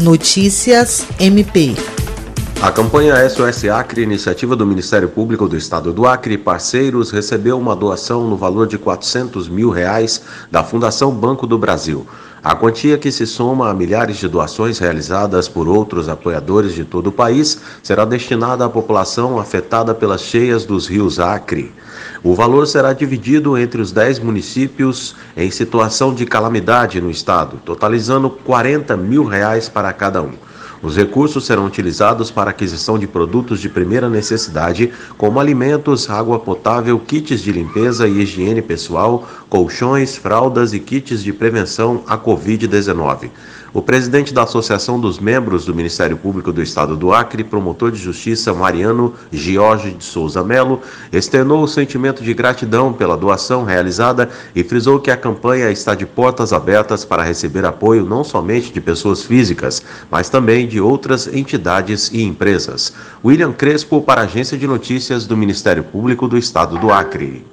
Notícias MP. A campanha SOS Acre, iniciativa do Ministério Público do Estado do Acre parceiros, recebeu uma doação no valor de 400 mil reais da Fundação Banco do Brasil. A quantia que se soma a milhares de doações realizadas por outros apoiadores de todo o país será destinada à população afetada pelas cheias dos rios Acre. O valor será dividido entre os 10 municípios em situação de calamidade no estado, totalizando 40 mil reais para cada um. Os recursos serão utilizados para aquisição de produtos de primeira necessidade, como alimentos, água potável, kits de limpeza e higiene pessoal, colchões, fraldas e kits de prevenção à Covid-19. O presidente da Associação dos Membros do Ministério Público do Estado do Acre, promotor de justiça Mariano Giorgi de Souza Melo, externou o sentimento de gratidão pela doação realizada e frisou que a campanha está de portas abertas para receber apoio não somente de pessoas físicas, mas também de outras entidades e empresas. William Crespo, para a Agência de Notícias do Ministério Público do Estado do Acre.